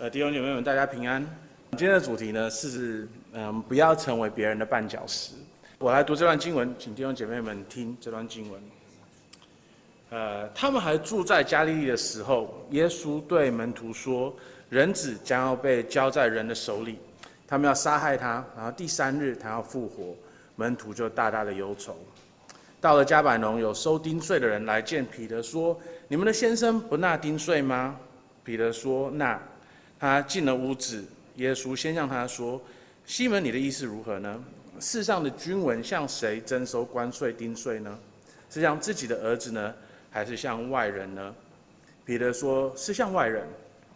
呃，弟兄姐妹们，大家平安。今天的主题呢是，嗯，不要成为别人的绊脚石。我来读这段经文，请弟兄姐妹们听这段经文。呃，他们还住在加利利的时候，耶稣对门徒说：“人子将要被交在人的手里，他们要杀害他，然后第三日他要复活。”门徒就大大的忧愁。到了加百农，有收丁税的人来见彼得，说：“你们的先生不纳丁税吗？”彼得说：“纳。”他进了屋子，耶稣先向他说：“西门，你的意思如何呢？世上的君王向谁征收关税丁税呢？是向自己的儿子呢，还是向外人呢？”彼得说：“是向外人。”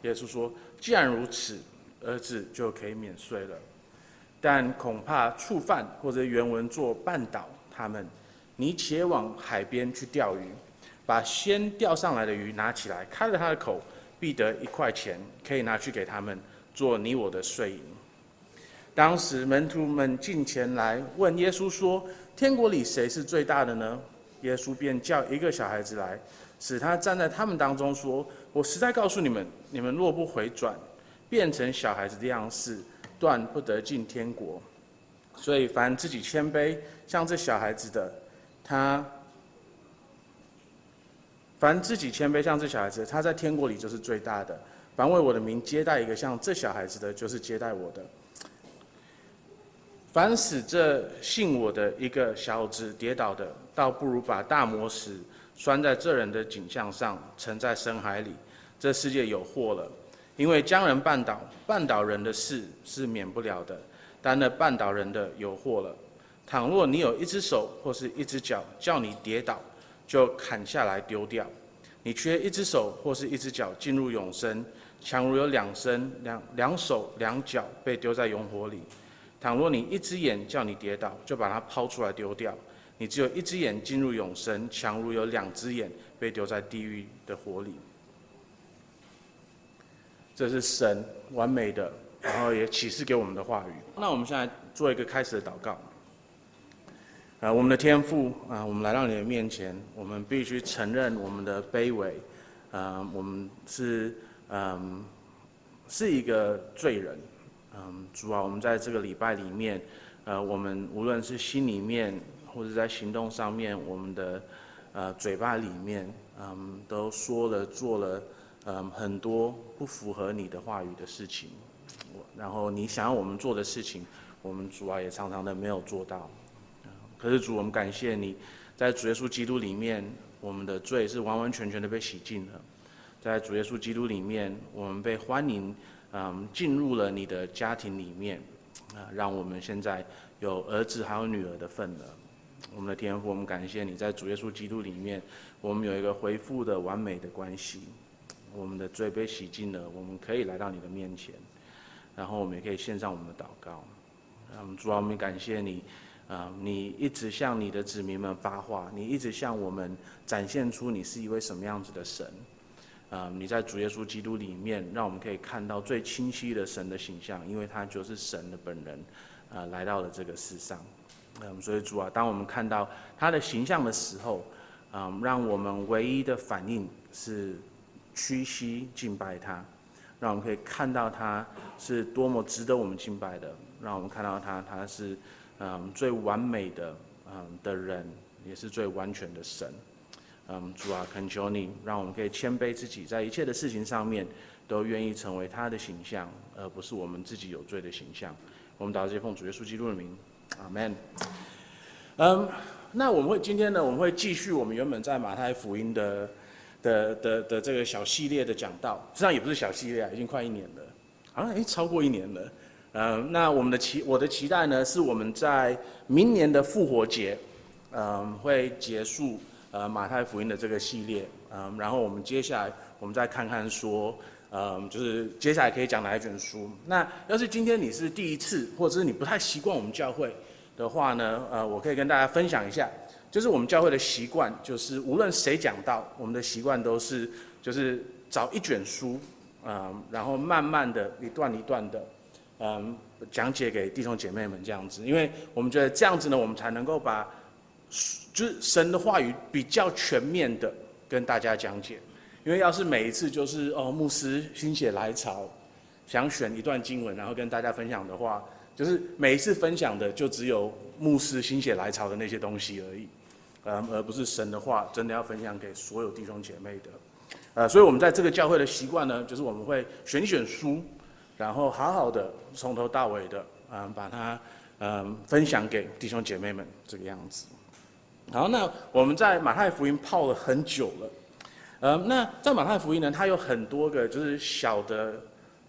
耶稣说：“既然如此，儿子就可以免税了。但恐怕触犯或者原文作绊倒他们。你且往海边去钓鱼，把先钓上来的鱼拿起来，开了他的口。”必得一块钱，可以拿去给他们做你我的税银。当时门徒们进前来问耶稣说：“天国里谁是最大的呢？”耶稣便叫一个小孩子来，使他站在他们当中，说：“我实在告诉你们，你们若不回转，变成小孩子的样式，断不得进天国。所以凡自己谦卑，像这小孩子的，他。”凡自己谦卑像这小孩子，他在天国里就是最大的。凡为我的名接待一个像这小孩子的，就是接待我的。凡使这信我的一个小子跌倒的，倒不如把大磨石拴在这人的颈项上，沉在深海里。这世界有祸了，因为将人绊倒，绊倒人的事是免不了的，但那绊倒人的有祸了。倘若你有一只手或是一只脚，叫你跌倒。就砍下来丢掉。你缺一只手或是一只脚进入永生，强如有两身两两手两脚被丢在永火里。倘若你一只眼叫你跌倒，就把它抛出来丢掉。你只有一只眼进入永生，强如有两只眼被丢在地狱的火里。这是神完美的，然后也启示给我们的话语。那我们现在做一个开始的祷告。啊，我们的天父啊，我们来到你的面前，我们必须承认我们的卑微，啊，我们是嗯，是一个罪人，嗯，主啊，我们在这个礼拜里面，呃，我们无论是心里面或者在行动上面，我们的呃嘴巴里面，嗯，都说了做了，嗯，很多不符合你的话语的事情，然后你想要我们做的事情，我们主啊也常常的没有做到。可是主，我们感谢你，在主耶稣基督里面，我们的罪是完完全全的被洗净了。在主耶稣基督里面，我们被欢迎，嗯，进入了你的家庭里面，啊，让我们现在有儿子还有女儿的份了。我们的天父，我们感谢你在主耶稣基督里面，我们有一个恢复的完美的关系。我们的罪被洗净了，我们可以来到你的面前，然后我们也可以献上我们的祷告。嗯，主啊，我们感谢你。啊，你一直向你的子民们发话，你一直向我们展现出你是一位什么样子的神。啊，你在主耶稣基督里面，让我们可以看到最清晰的神的形象，因为他就是神的本人，啊，来到了这个世上。嗯，所以主啊，当我们看到他的形象的时候，啊，让我们唯一的反应是屈膝敬拜他，让我们可以看到他是多么值得我们敬拜的，让我们看到他，他是。嗯，最完美的嗯的人，也是最完全的神。嗯，主啊，恳求你，让我们可以谦卑自己，在一切的事情上面，都愿意成为他的形象，而不是我们自己有罪的形象。我们祷告，这奉主耶稣基督的名，阿门。嗯，那我们会今天呢，我们会继续我们原本在马太福音的的的的，的这个小系列的讲道，实际上也不是小系列啊，已经快一年了，好像诶超过一年了。嗯、那我们的期，我的期待呢，是我们在明年的复活节，嗯、会结束呃马太福音的这个系列，嗯、然后我们接下来我们再看看说，呃，就是接下来可以讲哪一卷书。那要是今天你是第一次，或者是你不太习惯我们教会的话呢，呃，我可以跟大家分享一下，就是我们教会的习惯，就是无论谁讲到，我们的习惯都是就是找一卷书，嗯、然后慢慢的一段一段的。嗯，讲解给弟兄姐妹们这样子，因为我们觉得这样子呢，我们才能够把，就是神的话语比较全面的跟大家讲解。因为要是每一次就是哦牧师心血来潮，想选一段经文，然后跟大家分享的话，就是每一次分享的就只有牧师心血来潮的那些东西而已，嗯，而不是神的话，真的要分享给所有弟兄姐妹的。呃，所以我们在这个教会的习惯呢，就是我们会选选书，然后好好的从头到尾的，嗯、把它嗯、分享给弟兄姐妹们这个样子。好，那我们在马太福音泡了很久了，呃，那在马太福音呢，它有很多个就是小的，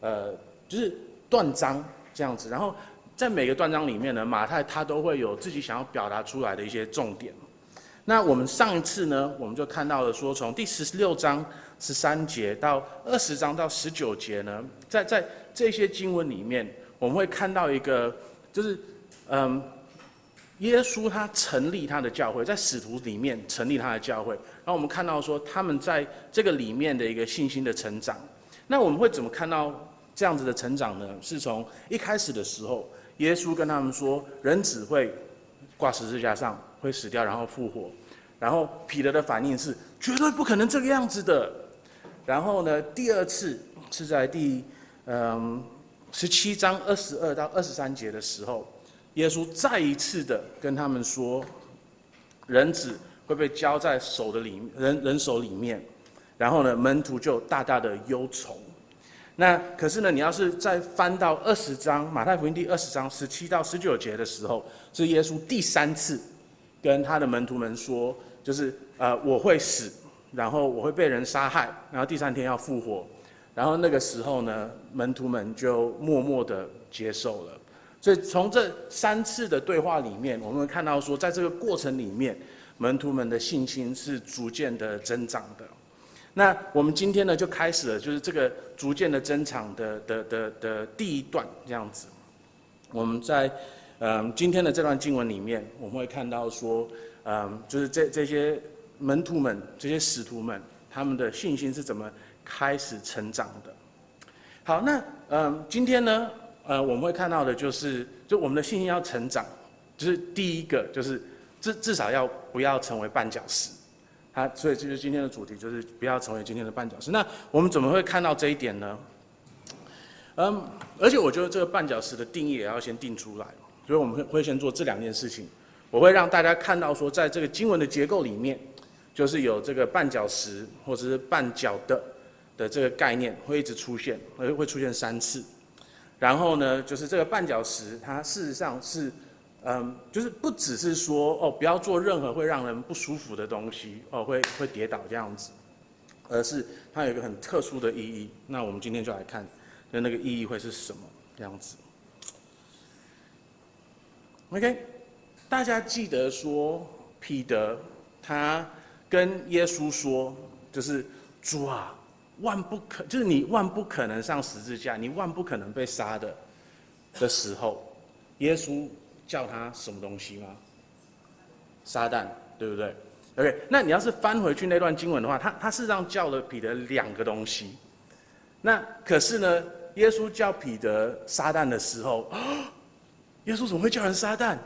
呃，就是断章这样子，然后在每个断章里面呢，马太他都会有自己想要表达出来的一些重点。那我们上一次呢，我们就看到了说，从第十六章十三节到二十章到十九节呢，在在这些经文里面，我们会看到一个，就是嗯。耶稣他成立他的教会，在使徒里面成立他的教会，然后我们看到说他们在这个里面的一个信心的成长。那我们会怎么看到这样子的成长呢？是从一开始的时候，耶稣跟他们说，人只会挂十字架上，会死掉，然后复活。然后彼得的反应是绝对不可能这个样子的。然后呢，第二次是在第嗯十七章二十二到二十三节的时候。耶稣再一次的跟他们说，人子会被交在手的里人人手里面，然后呢，门徒就大大的忧愁。那可是呢，你要是再翻到二十章马太福音第二十章十七到十九节的时候，是耶稣第三次跟他的门徒们说，就是呃我会死，然后我会被人杀害，然后第三天要复活。然后那个时候呢，门徒们就默默的接受了。所以从这三次的对话里面，我们会看到说，在这个过程里面，门徒们的信心是逐渐的增长的。那我们今天呢，就开始了，就是这个逐渐的增长的的的的第一段这样子。我们在嗯今天的这段经文里面，我们会看到说，嗯，就是这这些门徒们、这些使徒们，他们的信心是怎么开始成长的。好，那嗯，今天呢，呃，我们会看到的就是，就我们的信心要成长，就是第一个就是至至少要不要成为绊脚石，啊，所以这就是今天的主题，就是不要成为今天的绊脚石。那我们怎么会看到这一点呢？嗯，而且我觉得这个绊脚石的定义也要先定出来，所以我们会会先做这两件事情。我会让大家看到说，在这个经文的结构里面，就是有这个绊脚石或者是绊脚的的这个概念会一直出现，会会出现三次。然后呢，就是这个绊脚石，它事实上是，嗯，就是不只是说哦，不要做任何会让人不舒服的东西，哦，会会跌倒这样子，而是它有一个很特殊的意义。那我们今天就来看，那那个意义会是什么这样子？OK，大家记得说，彼得他跟耶稣说，就是主啊。万不可，就是你万不可能上十字架，你万不可能被杀的的时候，耶稣叫他什么东西吗？撒旦，对不对？OK，那你要是翻回去那段经文的话，他他事实上叫了彼得两个东西。那可是呢，耶稣叫彼得撒旦的时候，耶稣怎么会叫人撒旦？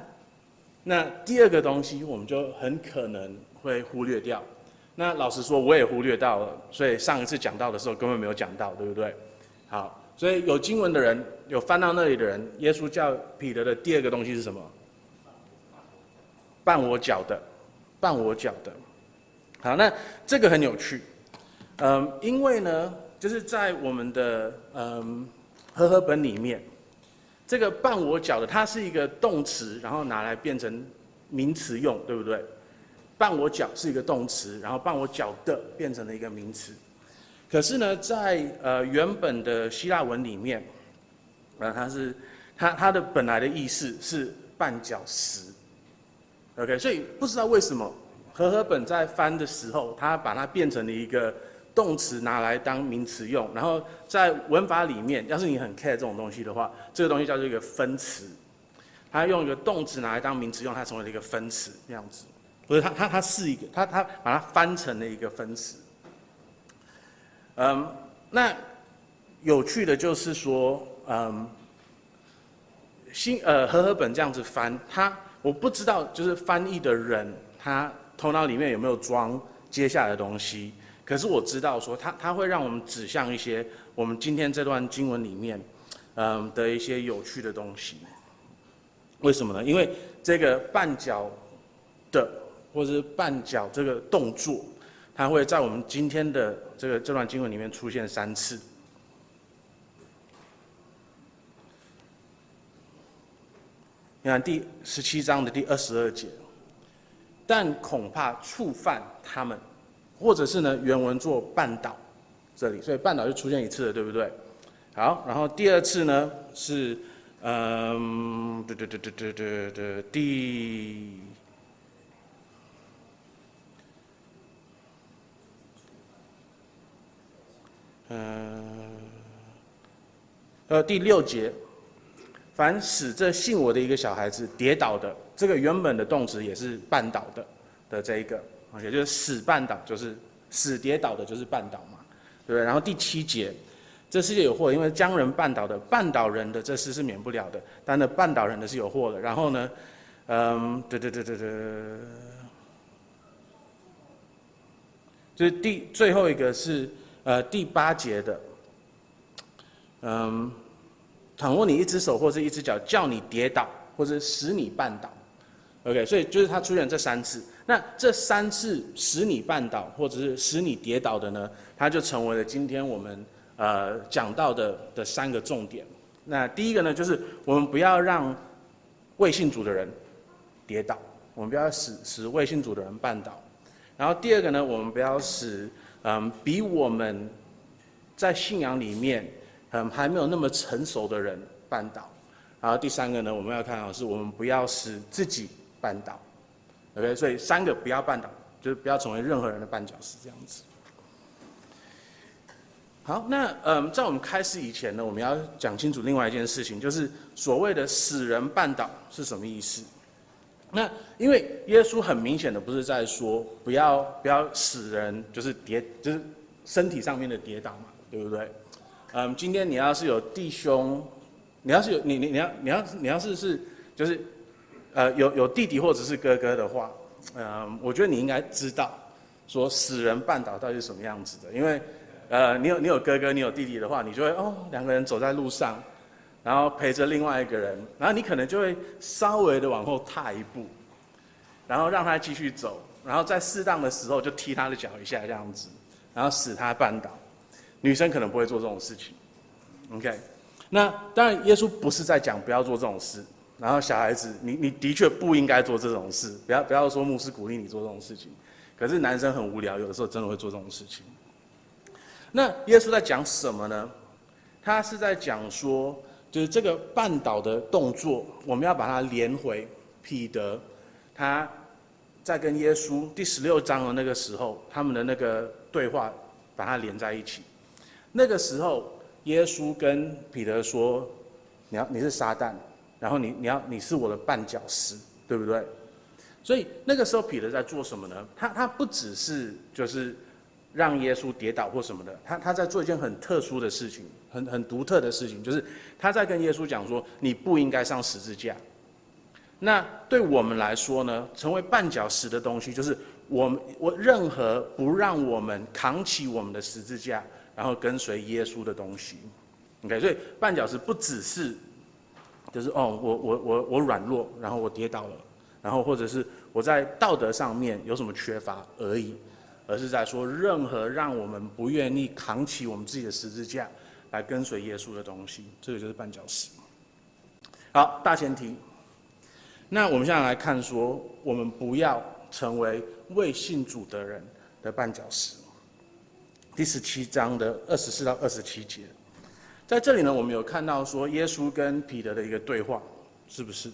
那第二个东西，我们就很可能会忽略掉。那老实说，我也忽略到了，所以上一次讲到的时候根本没有讲到，对不对？好，所以有经文的人，有翻到那里的人，耶稣叫彼得的第二个东西是什么？绊我脚的，绊我脚的。好，那这个很有趣，嗯，因为呢，就是在我们的嗯和合本里面，这个绊我脚的，它是一个动词，然后拿来变成名词用，对不对？绊我脚是一个动词，然后绊我脚的变成了一个名词。可是呢，在呃原本的希腊文里面，呃，它是它它的本来的意思是绊脚石。OK，所以不知道为什么和合本在翻的时候，它把它变成了一个动词拿来当名词用。然后在文法里面，要是你很 care 这种东西的话，这个东西叫做一个分词。它用一个动词拿来当名词用，它成为了一个分词这样子。不是，它它它是一个，它它把它翻成了一个分词。嗯，那有趣的就是说，嗯，新呃和合本这样子翻，它我不知道就是翻译的人他头脑里面有没有装接下来的东西，可是我知道说它它会让我们指向一些我们今天这段经文里面，嗯的一些有趣的东西。为什么呢？因为这个绊脚的，或者是绊脚这个动作，它会在我们今天的这个这段经文里面出现三次。你看第十七章的第二十二节，但恐怕触犯他们，或者是呢原文做绊倒，这里，所以绊倒就出现一次了，对不对？好，然后第二次呢是，嗯，对对对对对对对，第，嗯，呃，第六节。凡使这信我的一个小孩子跌倒的，这个原本的动词也是绊倒的的这一个，也就是使绊倒，就是使跌倒的，就是绊倒嘛，对不对？然后第七节，这世界有祸，因为将人绊倒的，绊倒人的这事是免不了的，但那绊倒人的是有祸的。然后呢，嗯，对对对对对，就是第最后一个是呃第八节的，嗯。倘若你一只手或者一只脚叫你跌倒，或者使你绊倒，OK，所以就是它出现这三次。那这三次使你绊倒或者是使你跌倒的呢，它就成为了今天我们呃讲到的的三个重点。那第一个呢，就是我们不要让未信主的人跌倒，我们不要使使未信主的人绊倒。然后第二个呢，我们不要使嗯比我们在信仰里面。嗯，还没有那么成熟的人绊倒，然后第三个呢，我们要看到是我们不要使自己绊倒，OK，所以三个不要绊倒，就是不要成为任何人的绊脚石这样子。好，那嗯，在我们开始以前呢，我们要讲清楚另外一件事情，就是所谓的使人绊倒是什么意思？那因为耶稣很明显的不是在说不要不要使人就是跌就是身体上面的跌倒嘛，对不对？嗯，今天你要是有弟兄，你要是有你你你要你要你要是是就是，呃有有弟弟或者是哥哥的话，嗯，我觉得你应该知道，说使人绊倒到底是什么样子的，因为，呃你有你有哥哥你有弟弟的话，你就会哦两个人走在路上，然后陪着另外一个人，然后你可能就会稍微的往后踏一步，然后让他继续走，然后在适当的时候就踢他的脚一下这样子，然后使他绊倒。女生可能不会做这种事情，OK？那当然，耶稣不是在讲不要做这种事。然后小孩子，你你的确不应该做这种事，不要不要说牧师鼓励你做这种事情。可是男生很无聊，有的时候真的会做这种事情。那耶稣在讲什么呢？他是在讲说，就是这个绊倒的动作，我们要把它连回彼得，他在跟耶稣第十六章的那个时候，他们的那个对话，把它连在一起。那个时候，耶稣跟彼得说：“你要你是撒旦，然后你你要你是我的绊脚石，对不对？”所以那个时候彼得在做什么呢？他他不只是就是让耶稣跌倒或什么的，他他在做一件很特殊的事情，很很独特的事情，就是他在跟耶稣讲说：“你不应该上十字架。”那对我们来说呢，成为绊脚石的东西，就是我们我任何不让我们扛起我们的十字架。然后跟随耶稣的东西，OK，所以绊脚石不只是，就是哦，我我我我软弱，然后我跌倒了，然后或者是我在道德上面有什么缺乏而已，而是在说任何让我们不愿意扛起我们自己的十字架来跟随耶稣的东西，这个就是绊脚石。好，大前提。那我们现在来看说，我们不要成为未信主的人的绊脚石。第十七章的二十四到二十七节，在这里呢，我们有看到说耶稣跟彼得的一个对话，是不是？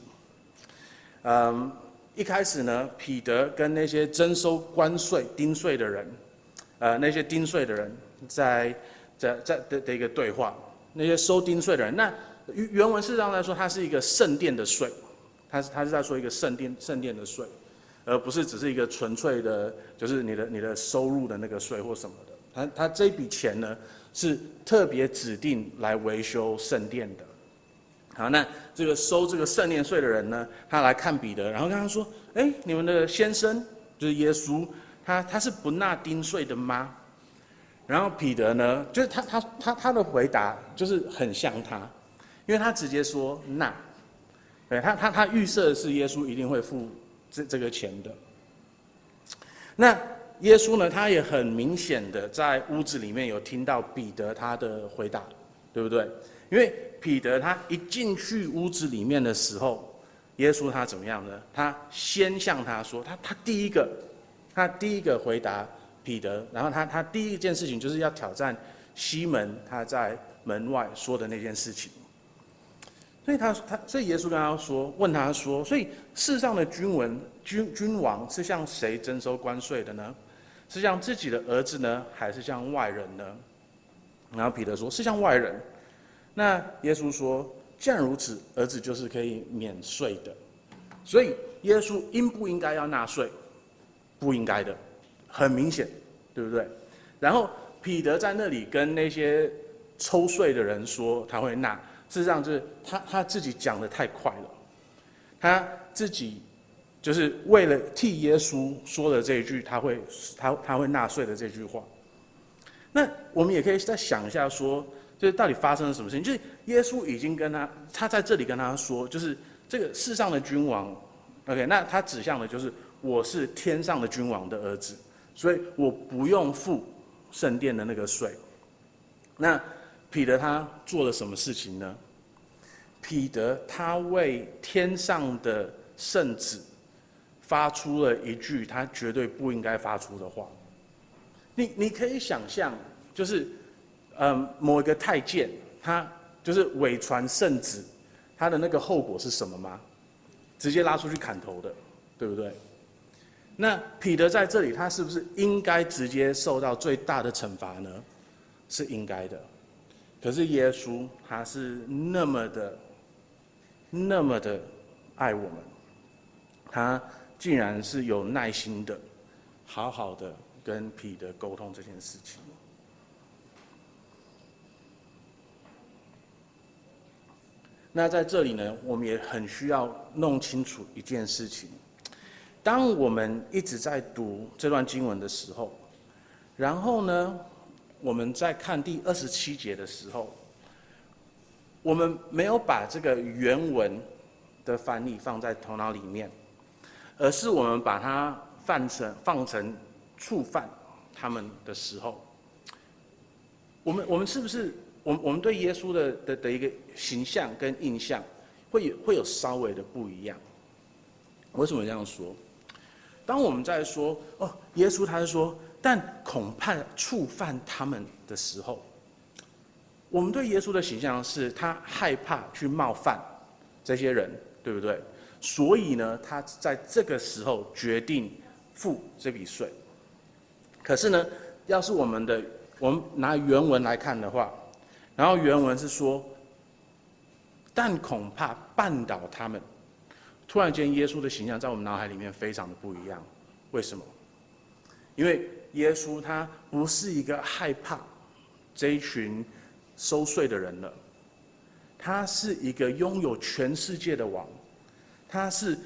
嗯，一开始呢，彼得跟那些征收关税、丁税的人，呃，那些丁税的人在在在的的一个对话，那些收丁税的人，那原文事实上来说，它是一个圣殿的税，他是他是在说一个圣殿圣殿的税，而不是只是一个纯粹的，就是你的你的收入的那个税或什么的。他他这笔钱呢，是特别指定来维修圣殿的。好，那这个收这个圣殿税的人呢，他来看彼得，然后跟他说：“哎，你们的先生就是耶稣，他他是不纳丁税的吗？”然后彼得呢，就是他他他他的回答就是很像他，因为他直接说那，对他他他预设是耶稣一定会付这这个钱的。那耶稣呢，他也很明显的在屋子里面有听到彼得他的回答，对不对？因为彼得他一进去屋子里面的时候，耶稣他怎么样呢？他先向他说，他他第一个，他第一个回答。彼得，然后他他第一件事情就是要挑战西门他在门外说的那件事情，所以他他所以耶稣跟他说，问他说，所以世上的君文君君王是向谁征收关税的呢？是向自己的儿子呢，还是向外人呢？然后彼得说，是向外人。那耶稣说，既然如此，儿子就是可以免税的。所以耶稣应不应该要纳税？不应该的。很明显，对不对？然后彼得在那里跟那些抽税的人说他会纳，事实上就是他他自己讲的太快了，他自己就是为了替耶稣说的这一句他会他他会纳税的这句话。那我们也可以再想一下说，就是到底发生了什么事情？就是耶稣已经跟他他在这里跟他说，就是这个世上的君王，OK，那他指向的就是我是天上的君王的儿子。所以我不用付圣殿的那个税。那彼得他做了什么事情呢？彼得他为天上的圣子发出了一句他绝对不应该发出的话。你你可以想象，就是嗯，某一个太监，他就是伪传圣旨，他的那个后果是什么吗？直接拉出去砍头的，对不对？那彼得在这里，他是不是应该直接受到最大的惩罚呢？是应该的。可是耶稣他是那么的、那么的爱我们，他竟然是有耐心的，好好的跟彼得沟通这件事情。那在这里呢，我们也很需要弄清楚一件事情。当我们一直在读这段经文的时候，然后呢，我们在看第二十七节的时候，我们没有把这个原文的翻译放在头脑里面，而是我们把它放成放成触犯他们的时候，我们我们是不是我们我们对耶稣的的的一个形象跟印象会有会有稍微的不一样？为什么这样说？当我们在说哦，耶稣他是说，但恐怕触犯他们的时候，我们对耶稣的形象是他害怕去冒犯这些人，对不对？所以呢，他在这个时候决定付这笔税。可是呢，要是我们的我们拿原文来看的话，然后原文是说，但恐怕绊倒他们。突然间，耶稣的形象在我们脑海里面非常的不一样。为什么？因为耶稣他不是一个害怕这一群收税的人了，他是一个拥有全世界的王，他是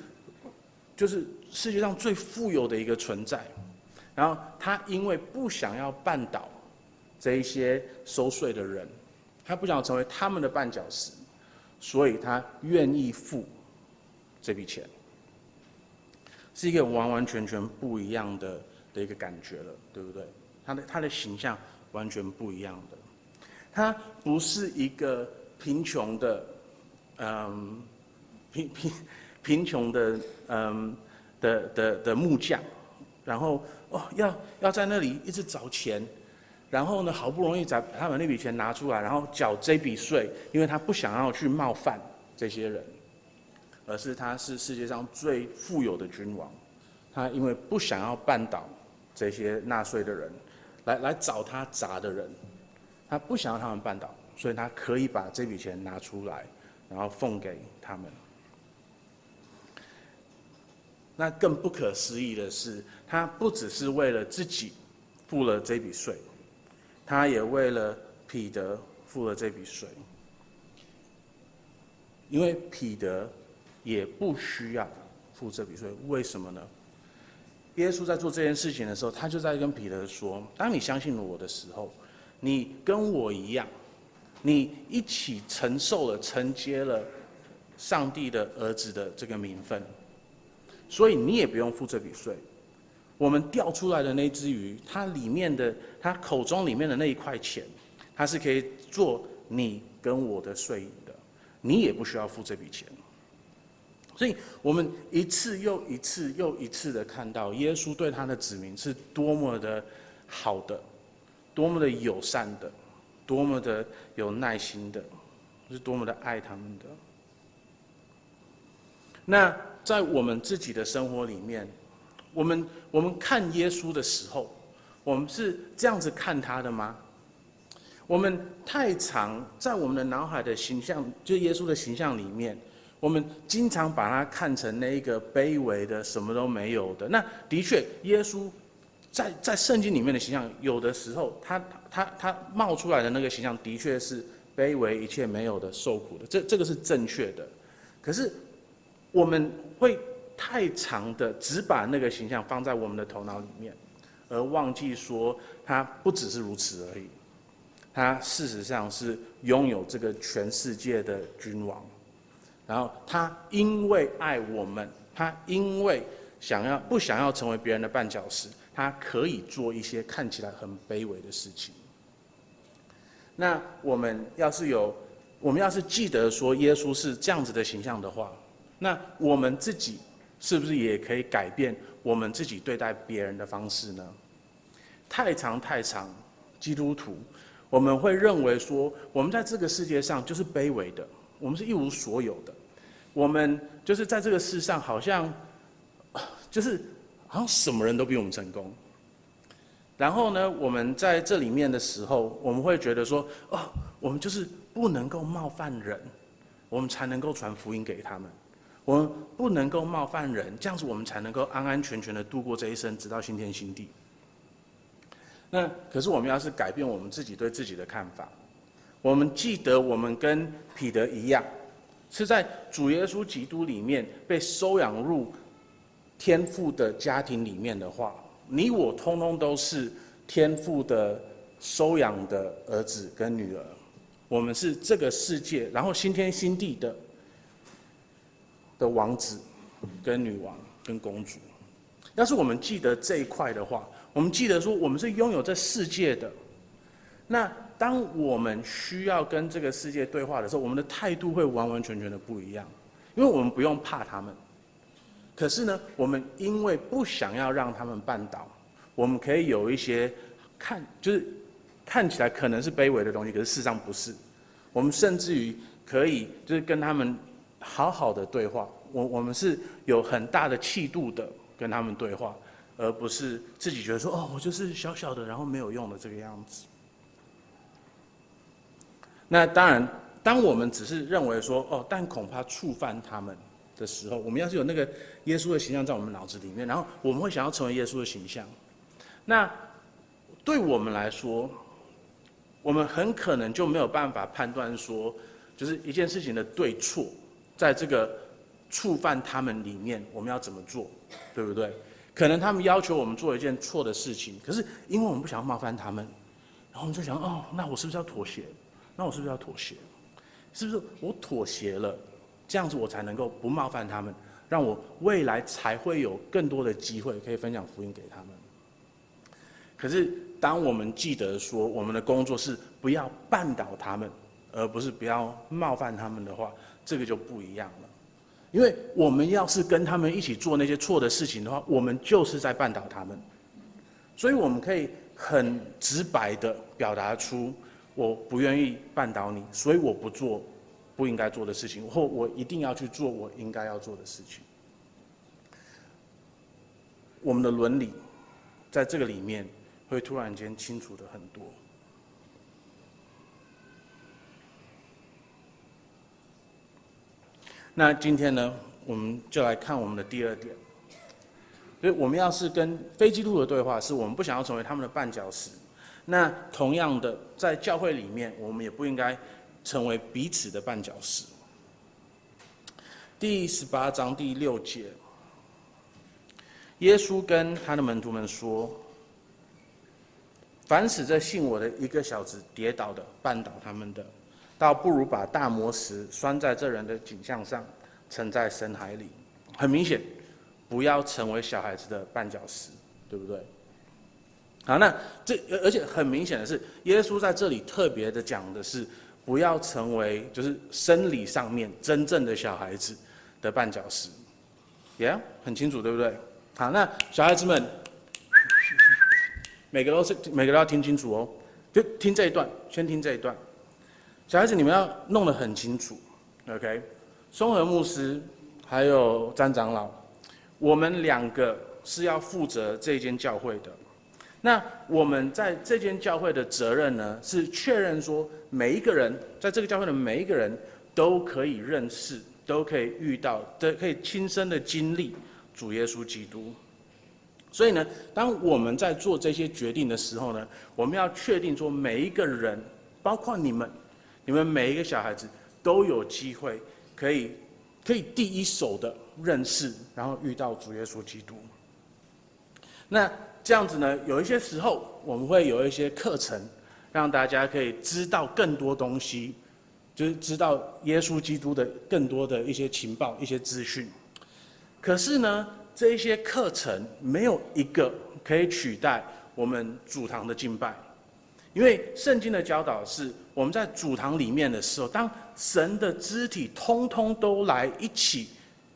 就是世界上最富有的一个存在。然后他因为不想要绊倒这一些收税的人，他不想成为他们的绊脚石，所以他愿意付。这笔钱是一个完完全全不一样的的一个感觉了，对不对？他的他的形象完全不一样的，他不是一个贫穷的，嗯，贫贫贫穷的，嗯的的的木匠，然后哦要要在那里一直找钱，然后呢好不容易把他们那笔钱拿出来，然后缴这笔税，因为他不想要去冒犯这些人。而是他是世界上最富有的君王，他因为不想要绊倒这些纳税的人，来来找他砸的人，他不想要他们绊倒，所以他可以把这笔钱拿出来，然后奉给他们。那更不可思议的是，他不只是为了自己付了这笔税，他也为了彼得付了这笔税，因为彼得。也不需要付这笔税，为什么呢？耶稣在做这件事情的时候，他就在跟彼得说：“当你相信了我的时候，你跟我一样，你一起承受了、承接了上帝的儿子的这个名分，所以你也不用付这笔税。我们钓出来的那只鱼，它里面的、它口中里面的那一块钱，它是可以做你跟我的税的，你也不需要付这笔钱。”所以我们一次又一次又一次的看到耶稣对他的子民是多么的好的，多么的友善的，多么的有耐心的，是多么的爱他们的。那在我们自己的生活里面，我们我们看耶稣的时候，我们是这样子看他的吗？我们太常在我们的脑海的形象，就耶稣的形象里面。我们经常把它看成那一个卑微的、什么都没有的。那的确，耶稣在在圣经里面的形象，有的时候他他他冒出来的那个形象，的确是卑微、一切没有的、受苦的。这这个是正确的。可是我们会太长的只把那个形象放在我们的头脑里面，而忘记说他不只是如此而已。他事实上是拥有这个全世界的君王。然后他因为爱我们，他因为想要不想要成为别人的绊脚石，他可以做一些看起来很卑微的事情。那我们要是有，我们要是记得说耶稣是这样子的形象的话，那我们自己是不是也可以改变我们自己对待别人的方式呢？太长太长，基督徒我们会认为说，我们在这个世界上就是卑微的，我们是一无所有的。我们就是在这个世上，好像，就是好像什么人都比我们成功。然后呢，我们在这里面的时候，我们会觉得说，哦，我们就是不能够冒犯人，我们才能够传福音给他们。我们不能够冒犯人，这样子我们才能够安安全全的度过这一生，直到新天新地。那可是我们要是改变我们自己对自己的看法，我们记得我们跟彼得一样。是在主耶稣基督里面被收养入天父的家庭里面的话，你我通通都是天父的收养的儿子跟女儿，我们是这个世界，然后新天新地的的王子跟女王跟公主。要是我们记得这一块的话，我们记得说我们是拥有这世界的，那。当我们需要跟这个世界对话的时候，我们的态度会完完全全的不一样，因为我们不用怕他们。可是呢，我们因为不想要让他们绊倒，我们可以有一些看，就是看起来可能是卑微的东西，可是事实上不是。我们甚至于可以就是跟他们好好的对话，我我们是有很大的气度的跟他们对话，而不是自己觉得说哦，我就是小小的，然后没有用的这个样子。那当然，当我们只是认为说哦，但恐怕触犯他们的时候，我们要是有那个耶稣的形象在我们脑子里面，然后我们会想要成为耶稣的形象。那对我们来说，我们很可能就没有办法判断说，就是一件事情的对错，在这个触犯他们里面，我们要怎么做，对不对？可能他们要求我们做一件错的事情，可是因为我们不想要冒犯他们，然后我们就想哦，那我是不是要妥协？那我是不是要妥协？是不是我妥协了，这样子我才能够不冒犯他们，让我未来才会有更多的机会可以分享福音给他们？可是，当我们记得说我们的工作是不要绊倒他们，而不是不要冒犯他们的话，这个就不一样了。因为我们要是跟他们一起做那些错的事情的话，我们就是在绊倒他们。所以，我们可以很直白的表达出。我不愿意绊倒你，所以我不做不应该做的事情，或我一定要去做我应该要做的事情。我们的伦理在这个里面会突然间清楚的很多。那今天呢，我们就来看我们的第二点，所以我们要是跟非基督徒的对话，是我们不想要成为他们的绊脚石。那同样的，在教会里面，我们也不应该成为彼此的绊脚石。第十八章第六节，耶稣跟他的门徒们说：“凡使这信我的一个小子跌倒的，绊倒他们的，倒不如把大磨石拴在这人的颈项上，沉在深海里。”很明显，不要成为小孩子的绊脚石，对不对？好，那这而且很明显的是，耶稣在这里特别的讲的是，不要成为就是生理上面真正的小孩子的绊脚石，耶、yeah?，很清楚，对不对？好，那小孩子们，每个都是每个都要听清楚哦，就听这一段，先听这一段。小孩子，你们要弄得很清楚，OK？松和牧师还有詹长老，我们两个是要负责这间教会的。那我们在这间教会的责任呢，是确认说每一个人在这个教会的每一个人都可以认识，都可以遇到，都可以亲身的经历。主耶稣基督，所以呢，当我们在做这些决定的时候呢，我们要确定说，每一个人，包括你们，你们每一个小孩子，都有机会可以可以第一手的认识，然后遇到主耶稣基督。那这样子呢，有一些时候我们会有一些课程，让大家可以知道更多东西，就是知道耶稣基督的更多的一些情报、一些资讯。可是呢，这一些课程没有一个可以取代我们主堂的敬拜，因为圣经的教导是，我们在主堂里面的时候，当神的肢体通通都来一起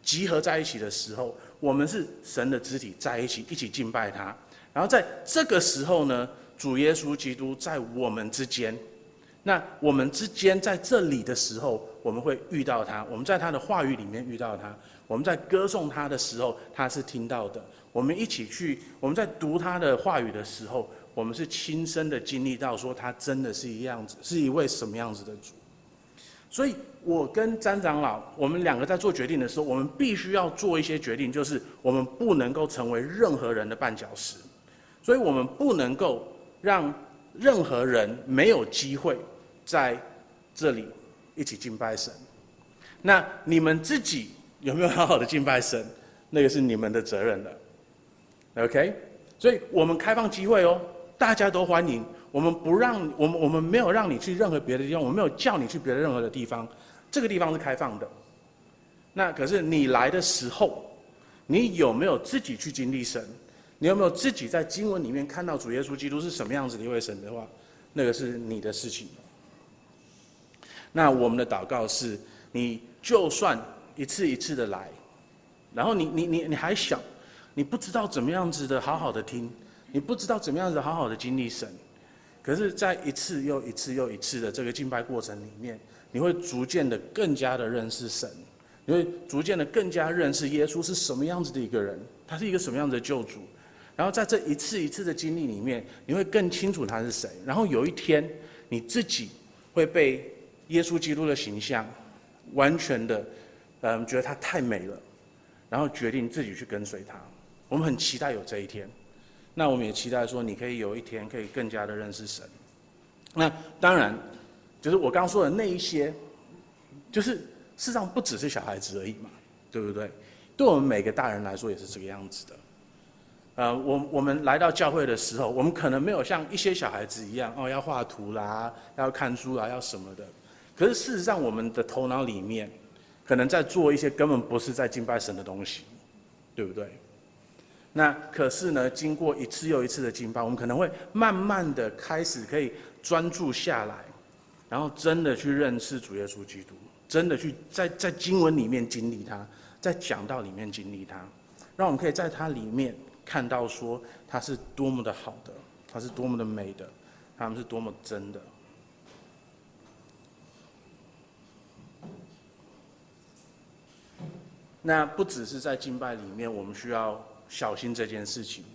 集合在一起的时候，我们是神的肢体在一起一起敬拜他。然后在这个时候呢，主耶稣基督在我们之间，那我们之间在这里的时候，我们会遇到他，我们在他的话语里面遇到他。我们在歌颂他的时候，他是听到的。我们一起去，我们在读他的话语的时候，我们是亲身的经历到，说他真的是一样子，是一位什么样子的主。所以，我跟詹长老，我们两个在做决定的时候，我们必须要做一些决定，就是我们不能够成为任何人的绊脚石，所以我们不能够让任何人没有机会在这里一起敬拜神。那你们自己。有没有好好的敬拜神？那个是你们的责任了。OK，所以我们开放机会哦，大家都欢迎。我们不让我们我们没有让你去任何别的地方，我们没有叫你去别的任何的地方。这个地方是开放的。那可是你来的时候，你有没有自己去经历神？你有没有自己在经文里面看到主耶稣基督是什么样子的一位神的话？那个是你的事情。那我们的祷告是，你就算。一次一次的来，然后你你你你还想，你不知道怎么样子的好好的听，你不知道怎么样子好好的经历神，可是，在一次又一次又一次的这个敬拜过程里面，你会逐渐的更加的认识神，你会逐渐的更加认识耶稣是什么样子的一个人，他是一个什么样子的救主，然后在这一次一次的经历里面，你会更清楚他是谁，然后有一天你自己会被耶稣基督的形象完全的。嗯，觉得他太美了，然后决定自己去跟随他。我们很期待有这一天，那我们也期待说，你可以有一天可以更加的认识神。那当然，就是我刚说的那一些，就是事实上不只是小孩子而已嘛，对不对？对我们每个大人来说也是这个样子的。呃，我我们来到教会的时候，我们可能没有像一些小孩子一样哦，要画图啦，要看书啦，要什么的。可是事实上，我们的头脑里面。可能在做一些根本不是在敬拜神的东西，对不对？那可是呢，经过一次又一次的敬拜，我们可能会慢慢的开始可以专注下来，然后真的去认识主耶稣基督，真的去在在经文里面经历他，在讲道里面经历他，让我们可以在他里面看到说它是多么的好的，它是多么的美的，他们是多么真的。那不只是在敬拜里面，我们需要小心这件事情。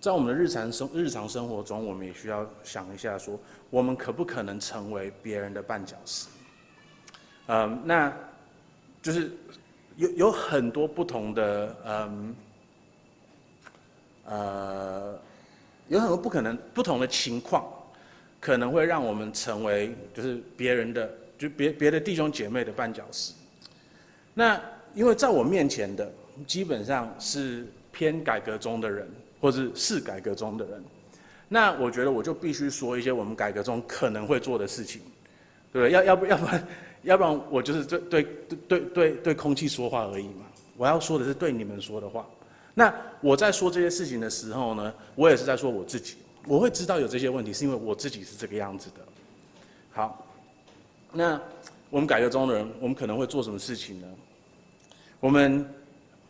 在我们的日常生日常生活中，我们也需要想一下，说我们可不可能成为别人的绊脚石？嗯，那就是有有很多不同的嗯呃，有很多不可能不同的情况，可能会让我们成为就是别人的就别别的弟兄姐妹的绊脚石。那因为在我面前的基本上是偏改革中的人，或者是改革中的人，那我觉得我就必须说一些我们改革中可能会做的事情，对不对？要要不要不然，要不然我就是对对对对对空气说话而已嘛。我要说的是对你们说的话。那我在说这些事情的时候呢，我也是在说我自己。我会知道有这些问题，是因为我自己是这个样子的。好，那我们改革中的人，我们可能会做什么事情呢？我们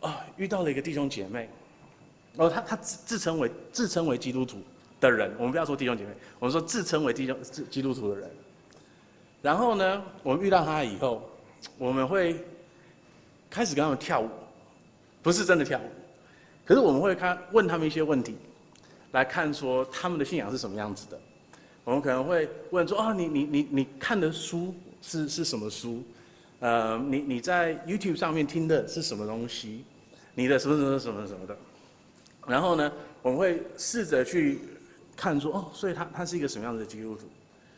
啊、遇到了一个弟兄姐妹，哦，他他自自称为自称为基督徒的人，我们不要说弟兄姐妹，我们说自称为弟兄自基督徒的人。然后呢，我们遇到他以后，我们会开始跟他们跳舞，不是真的跳舞，可是我们会看问他们一些问题。来看说他们的信仰是什么样子的，我们可能会问说：哦，你你你你看的书是是什么书？呃，你你在 YouTube 上面听的是什么东西？你的什么什么什么什么的？然后呢，我们会试着去看说：哦，所以他他是一个什么样子的基督徒？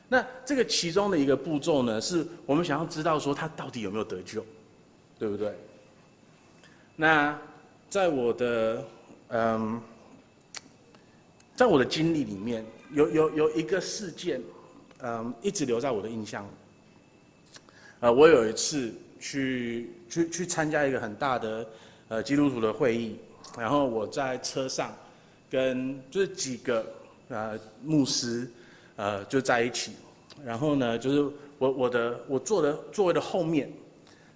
那这个其中的一个步骤呢，是我们想要知道说他到底有没有得救，对不对？那在我的嗯。在我的经历里面，有有有一个事件，嗯，一直留在我的印象。呃，我有一次去去去参加一个很大的呃基督徒的会议，然后我在车上跟就是几个呃牧师呃就在一起，然后呢，就是我我的我坐的座位的后面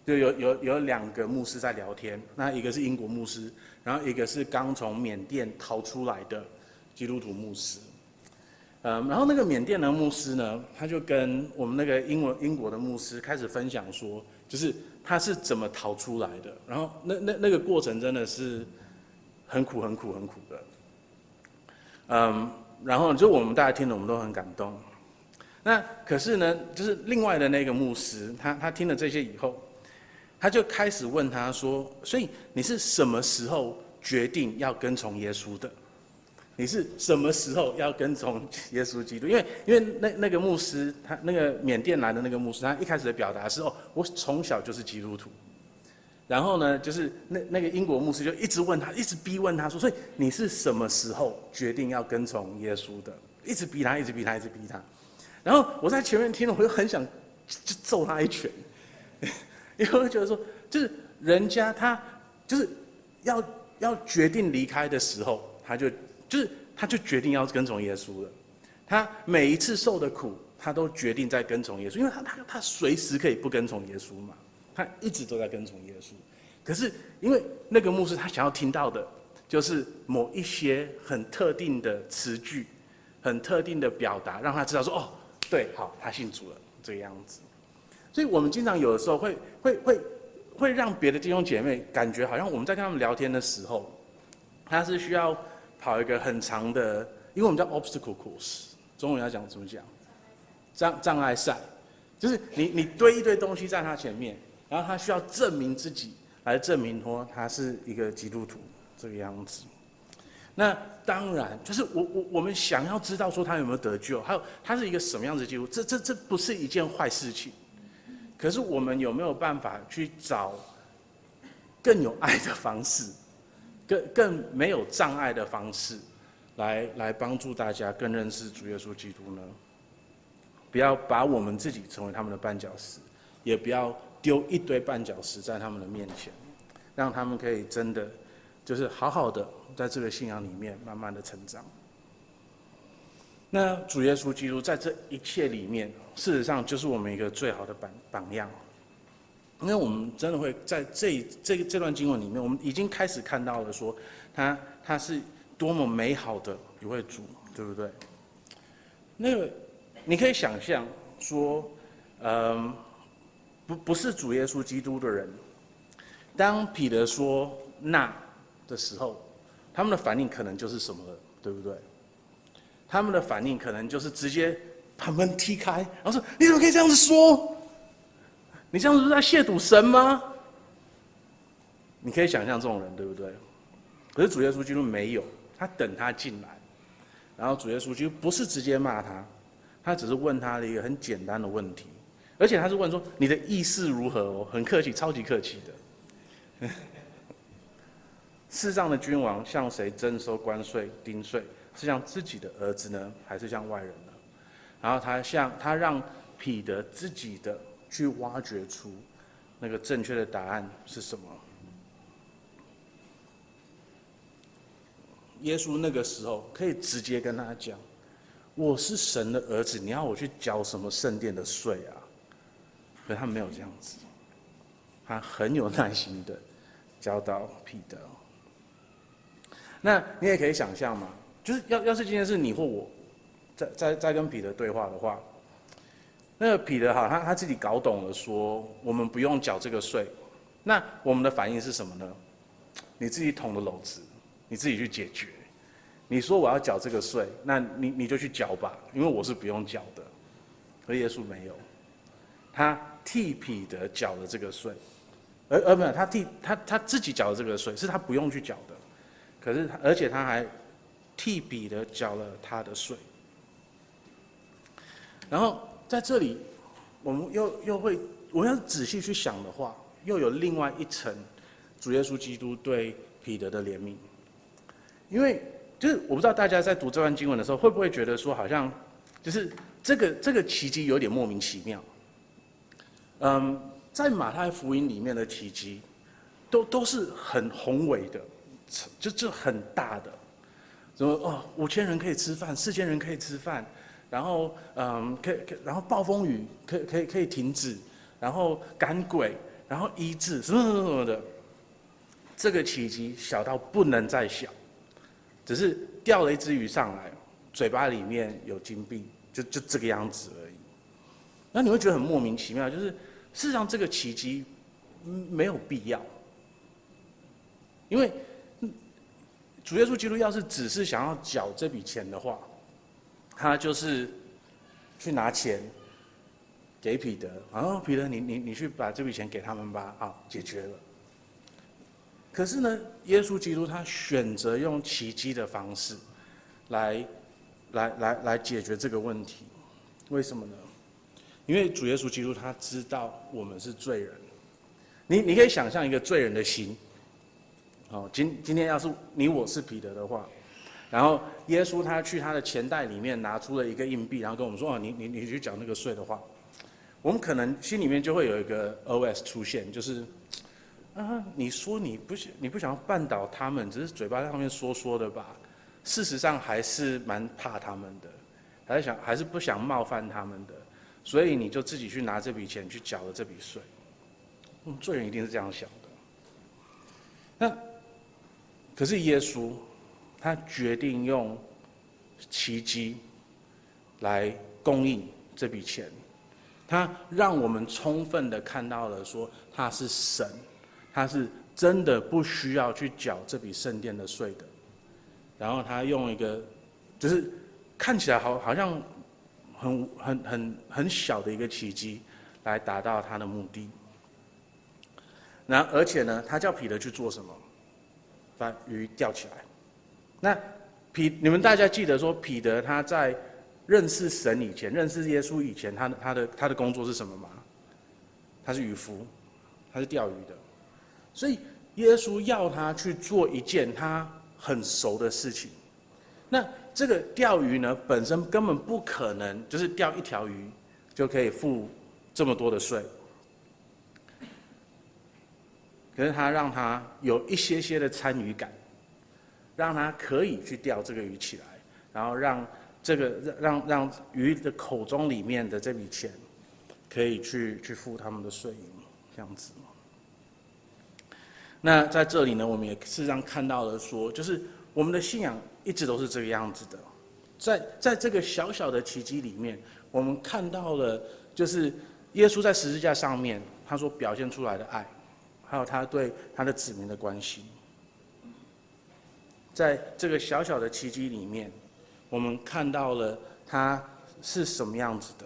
就有有有两个牧师在聊天，那一个是英国牧师，然后一个是刚从缅甸逃出来的。基督徒牧师，嗯，然后那个缅甸的牧师呢，他就跟我们那个英文英国的牧师开始分享说，就是他是怎么逃出来的。然后那那那个过程真的是很苦很苦很苦的，嗯，然后就我们大家听了，我们都很感动。那可是呢，就是另外的那个牧师，他他听了这些以后，他就开始问他说：“所以你是什么时候决定要跟从耶稣的？”你是什么时候要跟从耶稣基督？因为因为那那个牧师，他那个缅甸来的那个牧师，他一开始的表达是哦，我从小就是基督徒。然后呢，就是那那个英国牧师就一直问他，一直逼问他说，所以你是什么时候决定要跟从耶稣的？一直逼他，一直逼他，一直逼他。然后我在前面听了，我就很想就揍他一拳，因为觉得说，就是人家他就是要要决定离开的时候，他就。就是，他就决定要跟从耶稣了。他每一次受的苦，他都决定在跟从耶稣，因为他他他随时可以不跟从耶稣嘛。他一直都在跟从耶稣。可是因为那个牧师他想要听到的，就是某一些很特定的词句，很特定的表达，让他知道说哦，对，好，他信主了这个样子。所以我们经常有的时候会会会会让别的弟兄姐妹感觉好像我们在跟他们聊天的时候，他是需要。跑一个很长的，因为我们叫 obstacle course，中文要讲怎么讲？障障碍赛，就是你你堆一堆东西在他前面，然后他需要证明自己，来证明说他是一个基督徒这个样子。那当然，就是我我我们想要知道说他有没有得救，还有他是一个什么样子的基督徒，这这这不是一件坏事情。可是我们有没有办法去找更有爱的方式？更更没有障碍的方式来，来帮助大家更认识主耶稣基督呢？不要把我们自己成为他们的绊脚石，也不要丢一堆绊脚石在他们的面前，让他们可以真的就是好好的在这个信仰里面慢慢的成长。那主耶稣基督在这一切里面，事实上就是我们一个最好的榜榜样。因为我们真的会在这这这段经文里面，我们已经开始看到了说，他他是多么美好的一位主，对不对？那个你可以想象说，嗯，不不是主耶稣基督的人，当彼得说那的时候，他们的反应可能就是什么了，对不对？他们的反应可能就是直接把门踢开，然后说：“你怎么可以这样子说？”你这样子是在亵渎神吗？你可以想象这种人，对不对？可是主耶稣基督没有，他等他进来，然后主耶稣基督不是直接骂他，他只是问他的一个很简单的问题，而且他是问说：“你的意思如何？”哦，很客气，超级客气的。世上的君王向谁征收关税、丁税？是像自己的儿子呢，还是像外人呢？然后他向他让彼得自己的去挖掘出那个正确的答案是什么？耶稣那个时候可以直接跟他讲：“我是神的儿子，你要我去缴什么圣殿的税啊？”可他没有这样子，他很有耐心的教导彼得。那你也可以想象嘛，就是要要是今天是你或我，在在在跟彼得对话的话，那个彼得哈，他他自己搞懂了，说我们不用缴这个税，那我们的反应是什么呢？你自己捅的篓子，你自己去解决。你说我要缴这个税，那你你就去缴吧，因为我是不用缴的。而耶稣没有，他替彼得缴了这个税，而而没有他替他他自己缴了这个税，是他不用去缴的。可是他，而且他还替彼得缴了他的税。然后在这里，我们又又会，我要仔细去想的话，又有另外一层主耶稣基督对彼得的怜悯。因为就是我不知道大家在读这段经文的时候，会不会觉得说，好像就是这个这个奇迹有点莫名其妙。嗯，在马太福音里面的奇迹，都都是很宏伟的。就就很大的，什么哦，五千人可以吃饭，四千人可以吃饭，然后嗯，可以可以，然后暴风雨可以可以可以停止，然后赶鬼，然后医治什么什么什么的，这个奇迹小到不能再小，只是钓了一只鱼上来，嘴巴里面有金币，就就这个样子而已。那你会觉得很莫名其妙，就是事实上这个奇迹没有必要，因为。主耶稣基督要是只是想要缴这笔钱的话，他就是去拿钱给彼得，然后彼得你你你去把这笔钱给他们吧，好，解决了。可是呢，耶稣基督他选择用奇迹的方式来来来来解决这个问题，为什么呢？因为主耶稣基督他知道我们是罪人，你你可以想象一个罪人的心。哦，今今天要是你我是彼得的话，然后耶稣他去他的钱袋里面拿出了一个硬币，然后跟我们说：“哦，你你你去缴那个税的话，我们可能心里面就会有一个 OS 出现，就是啊，你说你不想你不想要绊倒他们，只是嘴巴在上面说说的吧？事实上还是蛮怕他们的，还是想还是不想冒犯他们的，所以你就自己去拿这笔钱去缴了这笔税。嗯，罪人一定是这样想的。那。可是耶稣，他决定用奇迹来供应这笔钱，他让我们充分的看到了说他是神，他是真的不需要去缴这笔圣殿的税的。然后他用一个，就是看起来好好像很很很很小的一个奇迹，来达到他的目的。那而且呢，他叫彼得去做什么？把鱼钓起来。那彼，你们大家记得说，彼得他在认识神以前，认识耶稣以前，他的他的他的工作是什么吗？他是渔夫，他是钓鱼的。所以耶稣要他去做一件他很熟的事情。那这个钓鱼呢，本身根本不可能，就是钓一条鱼就可以付这么多的税。可是他让他有一些些的参与感，让他可以去钓这个鱼起来，然后让这个让让鱼的口中里面的这笔钱，可以去去付他们的税银，这样子。那在这里呢，我们也事实上看到了说，就是我们的信仰一直都是这个样子的，在在这个小小的奇迹里面，我们看到了就是耶稣在十字架上面他所表现出来的爱。还有他对他的子民的关心，在这个小小的奇迹里面，我们看到了他是什么样子的。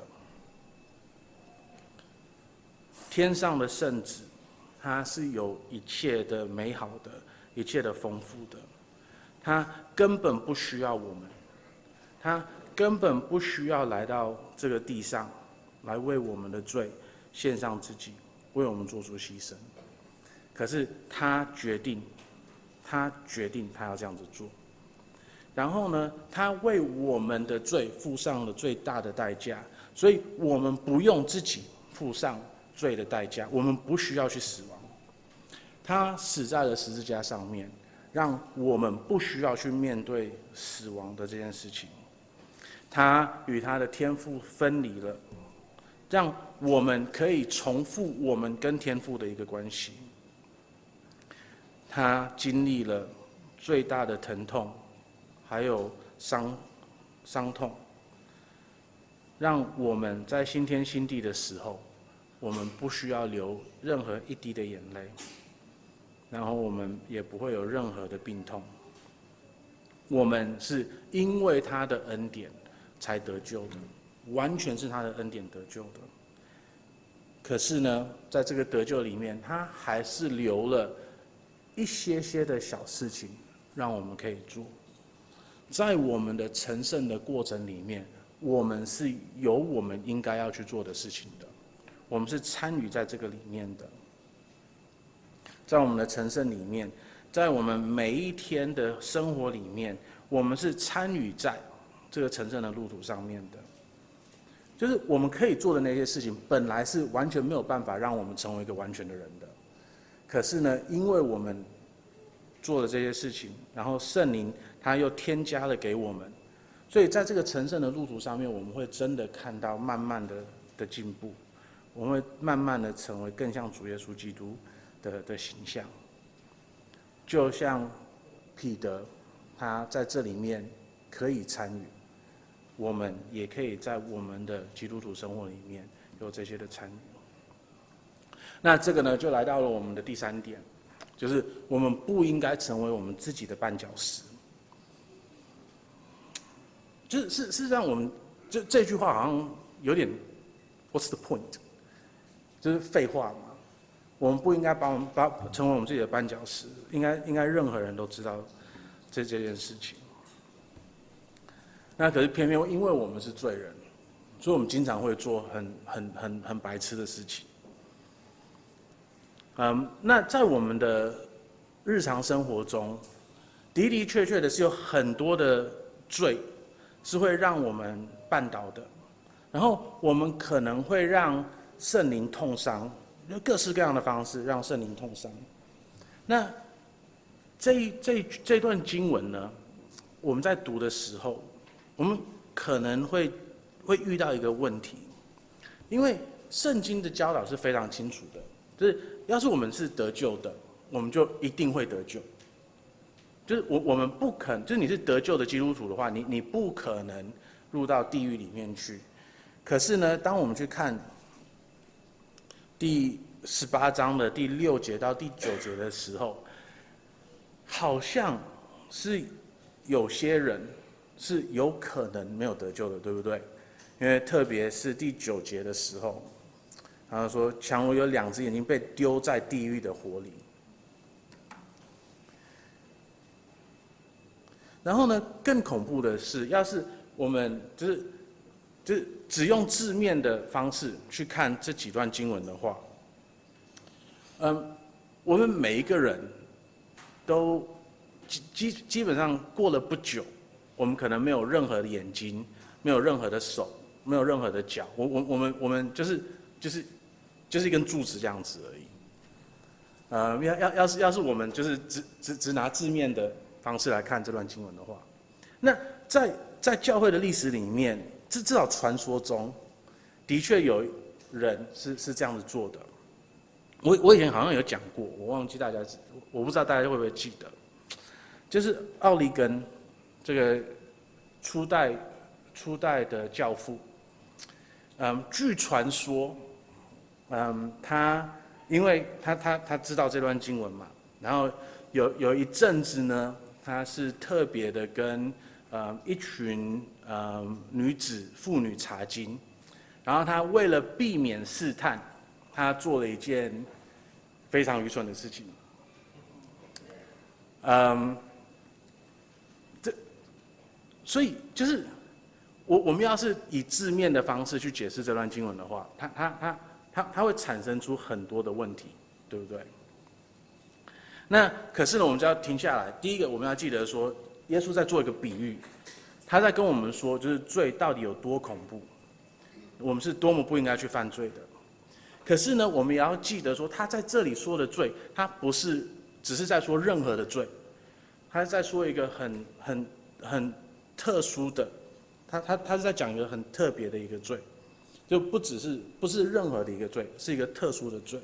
天上的圣子，他是有一切的美好的，一切的丰富的，他根本不需要我们，他根本不需要来到这个地上，来为我们的罪献上自己，为我们做出牺牲。可是他决定他决定他要这样子做。然后呢，他为我们的罪付上了最大的代价，所以我们不用自己付上罪的代价，我们不需要去死亡。他死在了十字架上面，让我们不需要去面对死亡的这件事情。他与他的天赋分离了，让我们可以重复我们跟天赋的一个关系。他经历了最大的疼痛。还有伤伤痛，让我们在新天新地的时候，我们不需要流任何一滴的眼泪，然后我们也不会有任何的病痛。我们是因为他的恩典才得救的，完全是他的恩典得救的。可是呢，在这个得救里面，他还是留了一些些的小事情，让我们可以做。在我们的成圣的过程里面，我们是有我们应该要去做的事情的，我们是参与在这个里面的。在我们的成圣里面，在我们每一天的生活里面，我们是参与在这个成圣的路途上面的。就是我们可以做的那些事情，本来是完全没有办法让我们成为一个完全的人的。可是呢，因为我们做了这些事情，然后圣灵。他又添加了给我们，所以在这个成圣的路途上面，我们会真的看到慢慢的的进步，我们会慢慢的成为更像主耶稣基督的的形象。就像彼得，他在这里面可以参与，我们也可以在我们的基督徒生活里面有这些的参与。那这个呢，就来到了我们的第三点，就是我们不应该成为我们自己的绊脚石。就是事实上，我们这这句话好像有点，What's the point？就是废话嘛。我们不应该把我们把成为我们自己的绊脚石，应该应该任何人都知道这这件事情。那可是偏偏因为我们是罪人，所以我们经常会做很很很很白痴的事情。嗯，那在我们的日常生活中的的确确的是有很多的罪。是会让我们绊倒的，然后我们可能会让圣灵痛伤，用各式各样的方式让圣灵痛伤。那这这这段经文呢，我们在读的时候，我们可能会会遇到一个问题，因为圣经的教导是非常清楚的，就是要是我们是得救的，我们就一定会得救。就是我我们不可能，就是你是得救的基督徒的话，你你不可能入到地狱里面去。可是呢，当我们去看第十八章的第六节到第九节的时候，好像是有些人是有可能没有得救的，对不对？因为特别是第九节的时候，然后说，强如有两只眼睛被丢在地狱的火里。然后呢，更恐怖的是，要是我们就是就是只用字面的方式去看这几段经文的话，嗯，我们每一个人都基基基本上过了不久，我们可能没有任何的眼睛，没有任何的手，没有任何的脚，我我我们我们就是就是就是一根柱子这样子而已。呃，要要要是要是我们就是只只只拿字面的。方式来看这段经文的话，那在在教会的历史里面，至至少传说中，的确有人是是这样子做的。我我以前好像有讲过，我忘记大家，我不知道大家会不会记得，就是奥利根这个初代初代的教父，嗯，据传说，嗯，他因为他他他知道这段经文嘛，然后有有一阵子呢。他是特别的跟呃一群呃女子妇女查经，然后他为了避免试探，他做了一件非常愚蠢的事情。嗯，这所以就是我我们要是以字面的方式去解释这段经文的话，他他他它它会产生出很多的问题，对不对？那可是呢，我们就要停下来。第一个，我们要记得说，耶稣在做一个比喻，他在跟我们说，就是罪到底有多恐怖，我们是多么不应该去犯罪的。可是呢，我们也要记得说，他在这里说的罪，他不是只是在说任何的罪，他是在说一个很很很特殊的，他他他是在讲一个很特别的一个罪，就不只是不是任何的一个罪，是一个特殊的罪。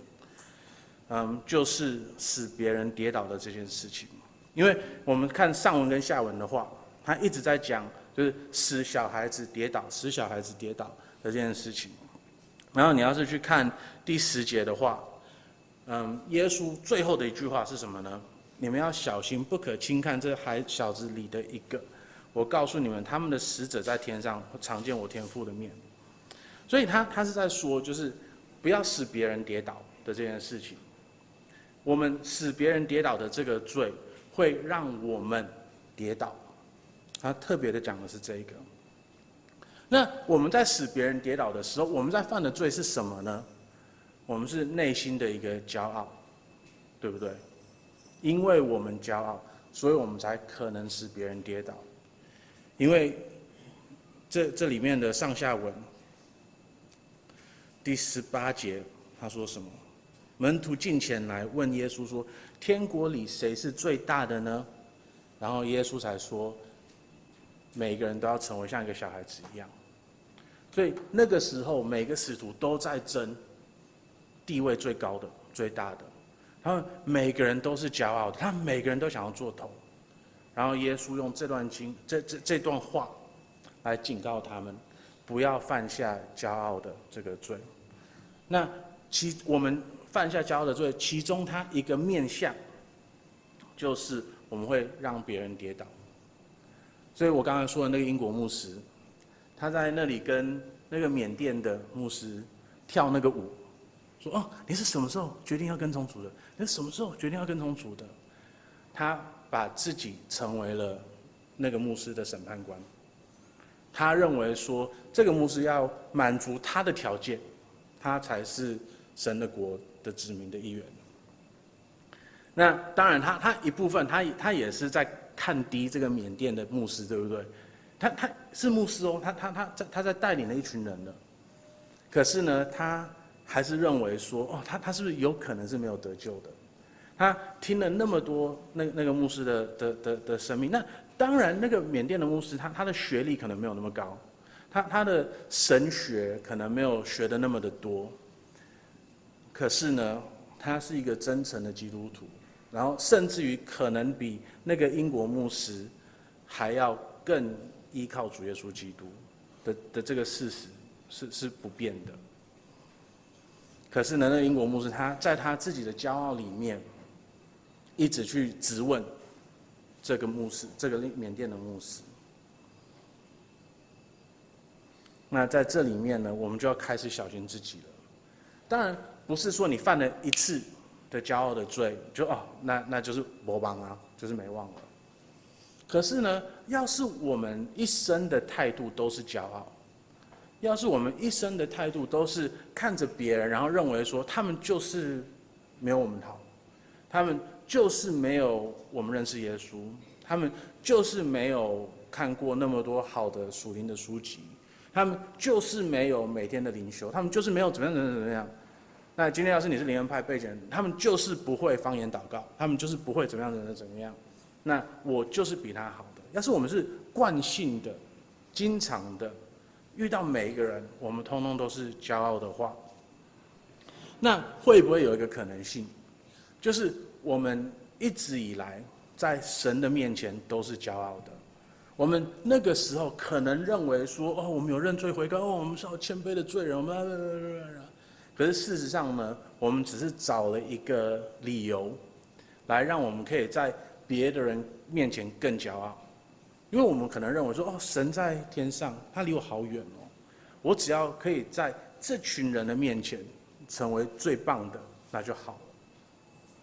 嗯，就是使别人跌倒的这件事情，因为我们看上文跟下文的话，他一直在讲，就是使小孩子跌倒，使小孩子跌倒的这件事情。然后你要是去看第十节的话，嗯，耶稣最后的一句话是什么呢？你们要小心，不可轻看这孩小子里的一个。我告诉你们，他们的使者在天上常见我天父的面。所以他他是在说，就是不要使别人跌倒的这件事情。我们使别人跌倒的这个罪，会让我们跌倒。他特别的讲的是这一个。那我们在使别人跌倒的时候，我们在犯的罪是什么呢？我们是内心的一个骄傲，对不对？因为我们骄傲，所以我们才可能使别人跌倒。因为这这里面的上下文，第十八节他说什么？门徒进前来问耶稣说：“天国里谁是最大的呢？”然后耶稣才说：“每个人都要成为像一个小孩子一样。”所以那个时候，每个使徒都在争地位最高的、最大的。他们每个人都是骄傲的，他们每个人都想要做头。然后耶稣用这段经、这这这段话来警告他们，不要犯下骄傲的这个罪。那其我们。犯下骄傲的罪，其中他一个面向，就是我们会让别人跌倒。所以我刚才说的那个英国牧师，他在那里跟那个缅甸的牧师跳那个舞，说：“哦，你是什么时候决定要跟从主的？你是什么时候决定要跟从主的？”他把自己成为了那个牧师的审判官。他认为说，这个牧师要满足他的条件，他才是神的国的子民的一员，那当然他，他一部分，他他也是在看低这个缅甸的牧师，对不对？他他是牧师哦，他他他在他在带领了一群人的，可是呢，他还是认为说，哦，他他是不是有可能是没有得救的？他听了那么多那那个牧师的的的的生命，那当然那个缅甸的牧师，他他的学历可能没有那么高，他他的神学可能没有学的那么的多。可是呢，他是一个真诚的基督徒，然后甚至于可能比那个英国牧师还要更依靠主耶稣基督的的这个事实是是不变的。可是呢，那个英国牧师他在他自己的骄傲里面，一直去质问这个牧师，这个缅甸的牧师。那在这里面呢，我们就要开始小心自己了。当然。不是说你犯了一次的骄傲的罪，就哦，那那就是魔王啊，就是没忘了。可是呢，要是我们一生的态度都是骄傲，要是我们一生的态度都是看着别人，然后认为说他们就是没有我们好，他们就是没有我们认识耶稣，他们就是没有看过那么多好的属灵的书籍，他们就是没有每天的灵修，他们就是没有怎么样怎么样怎么样。那今天要是你是灵恩派背景，他们就是不会方言祷告，他们就是不会怎么样怎么样怎么样。那我就是比他好的。要是我们是惯性的、经常的遇到每一个人，我们通通都是骄傲的话，那会不会有一个可能性，就是我们一直以来在神的面前都是骄傲的？我们那个时候可能认为说，哦，我们有认罪悔改，哦，我们是好谦卑的罪人，我们。可是事实上呢，我们只是找了一个理由，来让我们可以在别的人面前更骄傲，因为我们可能认为说，哦，神在天上，他离我好远哦，我只要可以在这群人的面前成为最棒的，那就好。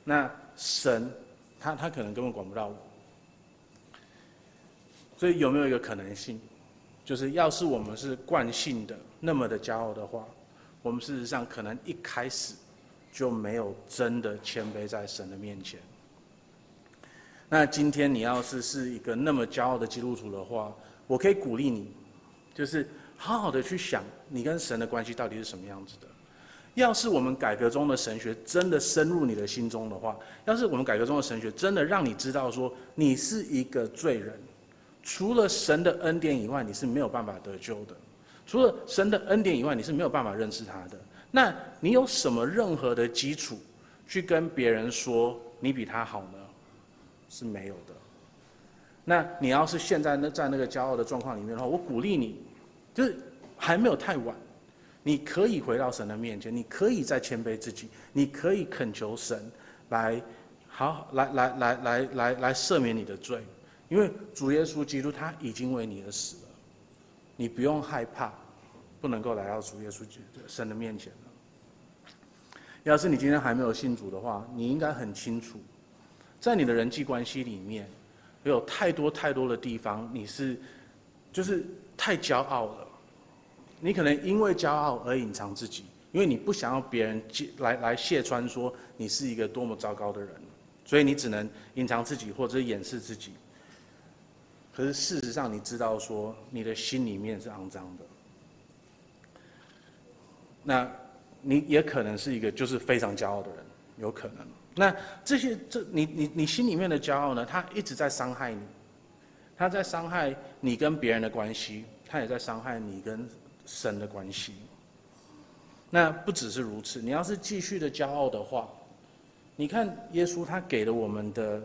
那神，他他可能根本管不到我。所以有没有一个可能性，就是要是我们是惯性的那么的骄傲的话？我们事实上可能一开始就没有真的谦卑在神的面前，那今天你要是是一个那么骄傲的基督徒的话，我可以鼓励你，就是好好的去想你跟神的关系到底是什么样子的。要是我们改革中的神学真的深入你的心中的话，要是我们改革中的神学真的让你知道说你是一个罪人，除了神的恩典以外，你是没有办法得救的。除了神的恩典以外，你是没有办法认识他的。那你有什么任何的基础去跟别人说你比他好呢？是没有的。那你要是现在那在那个骄傲的状况里面的话，我鼓励你，就是还没有太晚，你可以回到神的面前，你可以再谦卑自己，你可以恳求神来好来来来来来来赦免你的罪，因为主耶稣基督他已经为你而死了。你不用害怕，不能够来到主耶稣神的面前了。要是你今天还没有信主的话，你应该很清楚，在你的人际关系里面，有太多太多的地方，你是就是太骄傲了。你可能因为骄傲而隐藏自己，因为你不想要别人来来揭穿说你是一个多么糟糕的人，所以你只能隐藏自己或者掩饰自己。可是事实上，你知道说你的心里面是肮脏的。那，你也可能是一个就是非常骄傲的人，有可能。那这些这你你你心里面的骄傲呢？他一直在伤害你，他在伤害你跟别人的关系，他也在伤害你跟神的关系。那不只是如此，你要是继续的骄傲的话，你看耶稣他给了我们的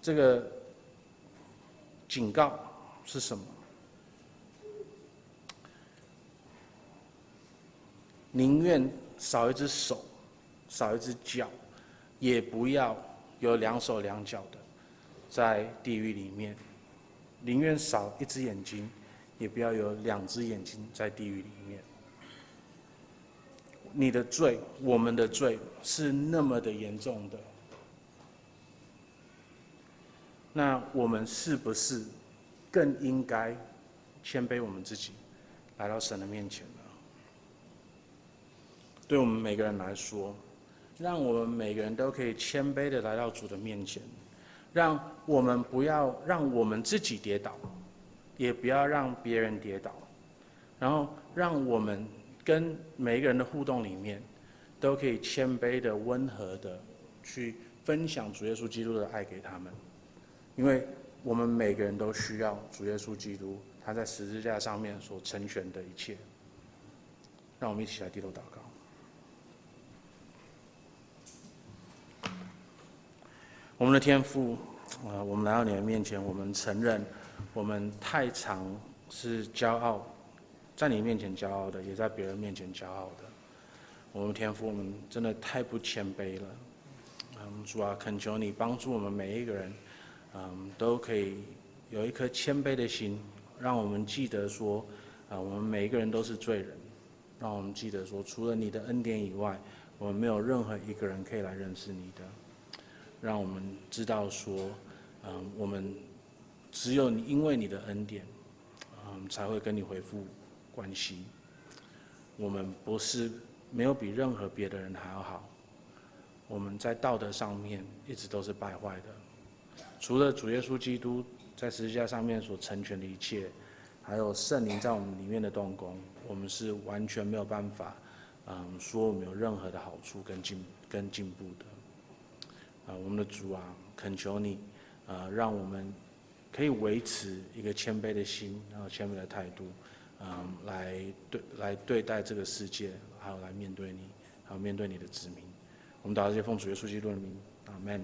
这个。警告是什么？宁愿少一只手，少一只脚，也不要有两手两脚的在地狱里面。宁愿少一只眼睛，也不要有两只眼睛在地狱里面。你的罪，我们的罪，是那么的严重的。那我们是不是更应该谦卑我们自己，来到神的面前呢？对我们每个人来说，让我们每个人都可以谦卑的来到主的面前，让我们不要让我们自己跌倒，也不要让别人跌倒，然后让我们跟每一个人的互动里面，都可以谦卑的、温和的去分享主耶稣基督的爱给他们。因为我们每个人都需要主耶稣基督，他在十字架上面所成全的一切。让我们一起来低头祷告。我们的天父，啊，我们来到你的面前，我们承认我们太常是骄傲，在你面前骄傲的，也在别人面前骄傲的。我们天父，我们真的太不谦卑了。嗯，主啊，恳求你帮助我们每一个人。嗯，都可以有一颗谦卑的心，让我们记得说，啊，我们每一个人都是罪人，让我们记得说，除了你的恩典以外，我们没有任何一个人可以来认识你的。让我们知道说，嗯，我们只有你，因为你的恩典，嗯，才会跟你恢复关系。我们不是没有比任何别的人还要好，我们在道德上面一直都是败坏的。除了主耶稣基督在十字架上面所成全的一切，还有圣灵在我们里面的动工，我们是完全没有办法，嗯，说我们有任何的好处跟进跟进步的。啊，我们的主啊，恳求你，啊，让我们可以维持一个谦卑的心，然后谦卑的态度，嗯，来对来对待这个世界，还有来面对你，还有面对你的子民。我们祷告，奉主耶稣基督的名，阿门。